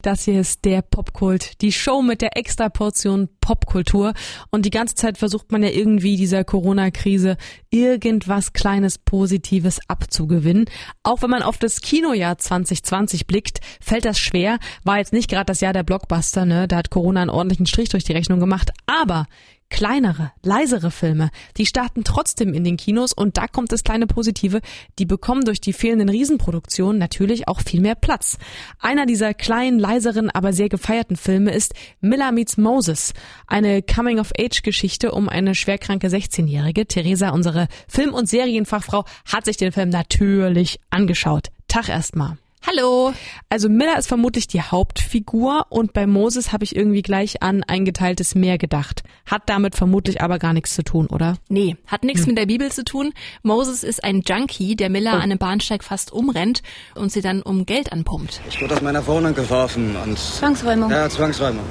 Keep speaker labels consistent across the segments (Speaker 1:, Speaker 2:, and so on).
Speaker 1: Das hier ist der Popkult, die Show mit der extra Portion Popkultur. Und die ganze Zeit versucht man ja irgendwie dieser Corona-Krise irgendwas Kleines Positives abzugewinnen. Auch wenn man auf das Kinojahr 2020 blickt, fällt das schwer. War jetzt nicht gerade das Jahr der Blockbuster, ne? Da hat Corona einen ordentlichen Strich durch die Rechnung gemacht. Aber kleinere, leisere Filme, die starten trotzdem in den Kinos und da kommt das kleine Positive, die bekommen durch die fehlenden Riesenproduktionen natürlich auch viel mehr Platz. Einer dieser kleinen, leiseren, aber sehr gefeierten Filme ist Miller Meets Moses, eine Coming-of-Age-Geschichte um eine schwerkranke 16-Jährige. Theresa, unsere Film- und Serienfachfrau, hat sich den Film natürlich angeschaut. Tag erstmal.
Speaker 2: Hallo.
Speaker 1: Also Miller ist vermutlich die Hauptfigur und bei Moses habe ich irgendwie gleich an ein geteiltes Meer gedacht. Hat damit vermutlich aber gar nichts zu tun, oder?
Speaker 2: Nee, hat nichts hm. mit der Bibel zu tun. Moses ist ein Junkie, der Miller oh. an einem Bahnsteig fast umrennt und sie dann um Geld anpumpt.
Speaker 3: Ich wurde aus meiner Wohnung geworfen und...
Speaker 4: Zwangsräumung.
Speaker 3: Ja, Zwangsräumung.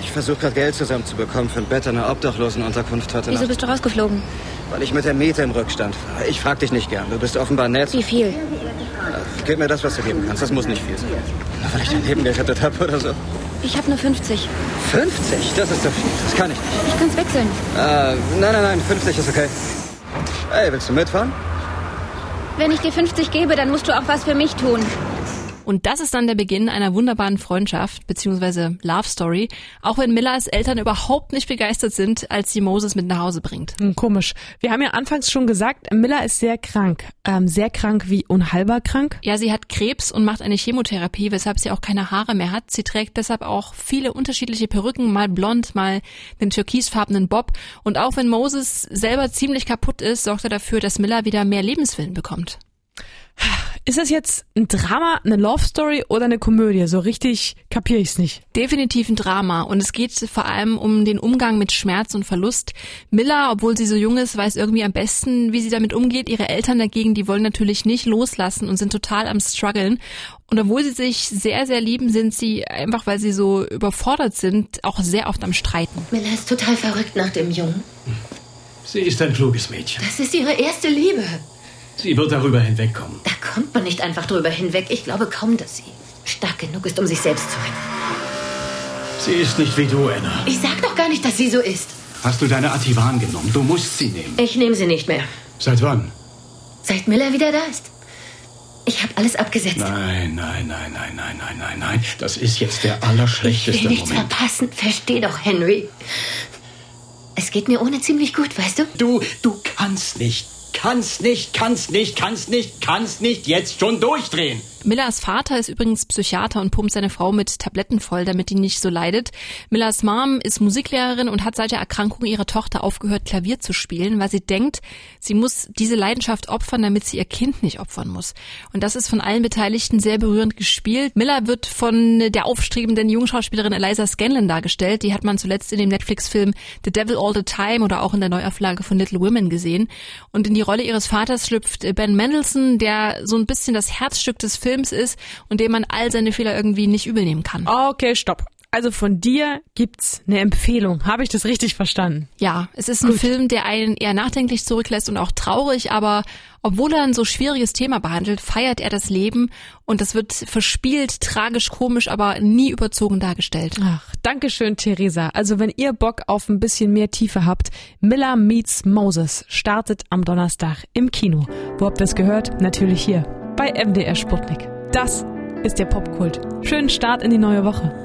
Speaker 3: Ich versuche gerade Geld zusammenzubekommen für ein Bett in einer Obdachlosenunterkunft heute
Speaker 4: Wieso
Speaker 3: Nacht.
Speaker 4: bist du rausgeflogen?
Speaker 3: Weil ich mit der Miete im Rückstand war. Ich frag dich nicht gern. Du bist offenbar nett.
Speaker 4: Wie viel?
Speaker 3: Gib mir das, was du geben kannst. Das muss nicht viel sein. Weil ich dein Leben gerettet habe oder so.
Speaker 4: Ich habe nur 50.
Speaker 3: 50? Das ist zu viel. Das kann ich nicht.
Speaker 4: Ich kann's wechseln.
Speaker 3: Äh, nein, nein, nein. 50 ist okay. Hey, willst du mitfahren?
Speaker 4: Wenn ich dir 50 gebe, dann musst du auch was für mich tun.
Speaker 2: Und das ist dann der Beginn einer wunderbaren Freundschaft bzw. Love Story, auch wenn Millers Eltern überhaupt nicht begeistert sind, als sie Moses mit nach Hause bringt.
Speaker 1: Hm, komisch. Wir haben ja anfangs schon gesagt, Miller ist sehr krank. Ähm, sehr krank wie unheilbar krank?
Speaker 2: Ja, sie hat Krebs und macht eine Chemotherapie, weshalb sie auch keine Haare mehr hat. Sie trägt deshalb auch viele unterschiedliche Perücken, mal blond, mal den türkisfarbenen Bob. Und auch wenn Moses selber ziemlich kaputt ist, sorgt er dafür, dass Miller wieder mehr Lebenswillen bekommt.
Speaker 1: Ist das jetzt ein Drama, eine Love Story oder eine Komödie? So richtig kapiere ich's nicht.
Speaker 2: Definitiv ein Drama und es geht vor allem um den Umgang mit Schmerz und Verlust. Miller, obwohl sie so jung ist, weiß irgendwie am besten, wie sie damit umgeht. Ihre Eltern dagegen, die wollen natürlich nicht loslassen und sind total am struggeln. Und obwohl sie sich sehr, sehr lieben, sind sie einfach, weil sie so überfordert sind, auch sehr oft am Streiten.
Speaker 5: Miller ist total verrückt nach dem Jungen.
Speaker 6: Sie ist ein kluges Mädchen.
Speaker 5: Das ist ihre erste Liebe.
Speaker 6: Sie wird darüber hinwegkommen.
Speaker 5: Da kommt man nicht einfach drüber hinweg. Ich glaube kaum, dass sie stark genug ist, um sich selbst zu retten.
Speaker 6: Sie ist nicht wie du, Anna.
Speaker 5: Ich sag doch gar nicht, dass sie so ist.
Speaker 6: Hast du deine Ativan genommen? Du musst sie nehmen.
Speaker 5: Ich nehme sie nicht mehr.
Speaker 6: Seit wann?
Speaker 5: Seit Miller wieder da ist. Ich habe alles abgesetzt.
Speaker 6: Nein, nein, nein, nein, nein, nein, nein, nein. Das ist jetzt der allerschlechteste
Speaker 5: ich will nichts
Speaker 6: Moment.
Speaker 5: verpassen. Versteh doch, Henry. Es geht mir ohne ziemlich gut, weißt du?
Speaker 6: Du, du kannst nicht kannst nicht, kannst nicht, kannst nicht, kannst nicht jetzt schon durchdrehen.
Speaker 2: Millers Vater ist übrigens Psychiater und pumpt seine Frau mit Tabletten voll, damit die nicht so leidet. Millers Mom ist Musiklehrerin und hat seit der Erkrankung ihrer Tochter aufgehört, Klavier zu spielen, weil sie denkt, sie muss diese Leidenschaft opfern, damit sie ihr Kind nicht opfern muss. Und das ist von allen Beteiligten sehr berührend gespielt. Miller wird von der aufstrebenden Jungschauspielerin Eliza Scanlon dargestellt. Die hat man zuletzt in dem Netflix-Film The Devil All the Time oder auch in der Neuauflage von Little Women gesehen. Und in die Rolle ihres Vaters schlüpft Ben Mendelssohn, der so ein bisschen das Herzstück des Films Films ist und dem man all seine Fehler irgendwie nicht übel nehmen kann.
Speaker 1: Okay, stopp. Also von dir gibt's eine Empfehlung. Habe ich das richtig verstanden?
Speaker 2: Ja, es ist ein Gut. Film, der einen eher nachdenklich zurücklässt und auch traurig, aber obwohl er ein so schwieriges Thema behandelt, feiert er das Leben und das wird verspielt, tragisch, komisch, aber nie überzogen dargestellt.
Speaker 1: Ach, danke schön, Theresa. Also wenn ihr Bock auf ein bisschen mehr Tiefe habt, Miller Meets Moses startet am Donnerstag im Kino. Wo habt ihr das gehört? Natürlich hier bei MDR Sputnik. Das ist der Popkult. Schönen Start in die neue Woche.